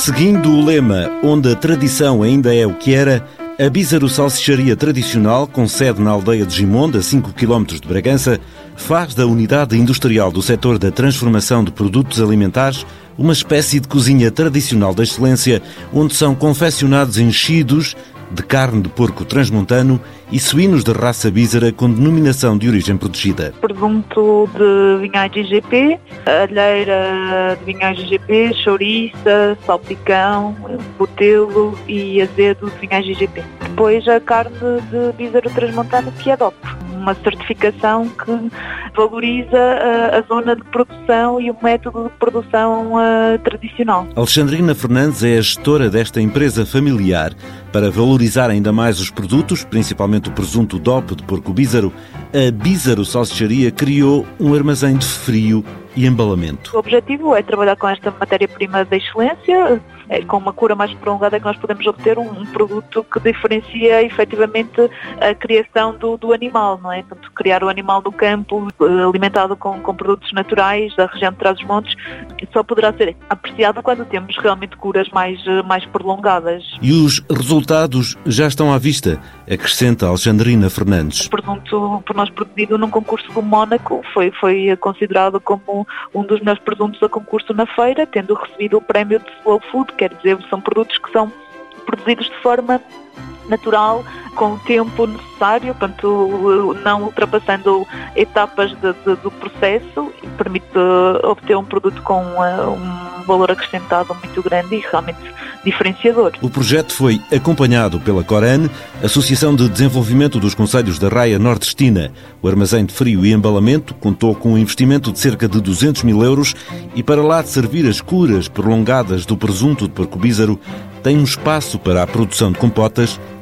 Seguindo o lema Onde a tradição ainda é o que era, a Bízaro Salsicharia Tradicional, com sede na aldeia de Gimonde, a 5 km de Bragança, faz da unidade industrial do setor da transformação de produtos alimentares uma espécie de cozinha tradicional da excelência, onde são confeccionados enchidos de carne de porco transmontano e suínos de raça bízara com denominação de origem protegida. Presunto de vinhagem GP, alheira de vinhagem GP, chouriça, salpicão, botelo e azedo de vinhagem GP. Depois a carne de bízaro transmontano que é uma certificação que valoriza a, a, zona de produção e o método de produção uh, tradicional. Alexandrina Fernandes é a gestora desta empresa familiar. Para valorizar ainda mais os produtos, principalmente o presunto DOP de porco bízaro, a Bízaro Salsicharia criou um armazém de frio e embalamento. O objetivo é trabalhar com esta matéria-prima de excelência, com uma cura mais prolongada que nós podemos obter um, um, produto que diferencia efetivamente a criação do, do animal, não é? Portanto, criar o animal do campo, eh, alimentado com, com produtos naturais da região de Trás-os-Montes, só poderá ser apreciado quando temos realmente curas mais, eh, mais prolongadas. E os resultados já estão à vista, acrescenta Alexandrina Fernandes. O produto por nós produzido num concurso do Mónaco foi, foi considerado como um dos melhores produtos a concurso na feira, tendo recebido o prémio de Slow Food, quer dizer, são produtos que são produzidos de forma natural, com o tempo necessário, portanto, não ultrapassando etapas de, de, do processo permite obter um produto com uh, um valor acrescentado muito grande e realmente diferenciador. O projeto foi acompanhado pela Coran, Associação de Desenvolvimento dos Conselhos da Raia Nordestina. O armazém de frio e embalamento contou com um investimento de cerca de 200 mil euros e para lá de servir as curas prolongadas do presunto de porco bízaro, tem um espaço para a produção de compotas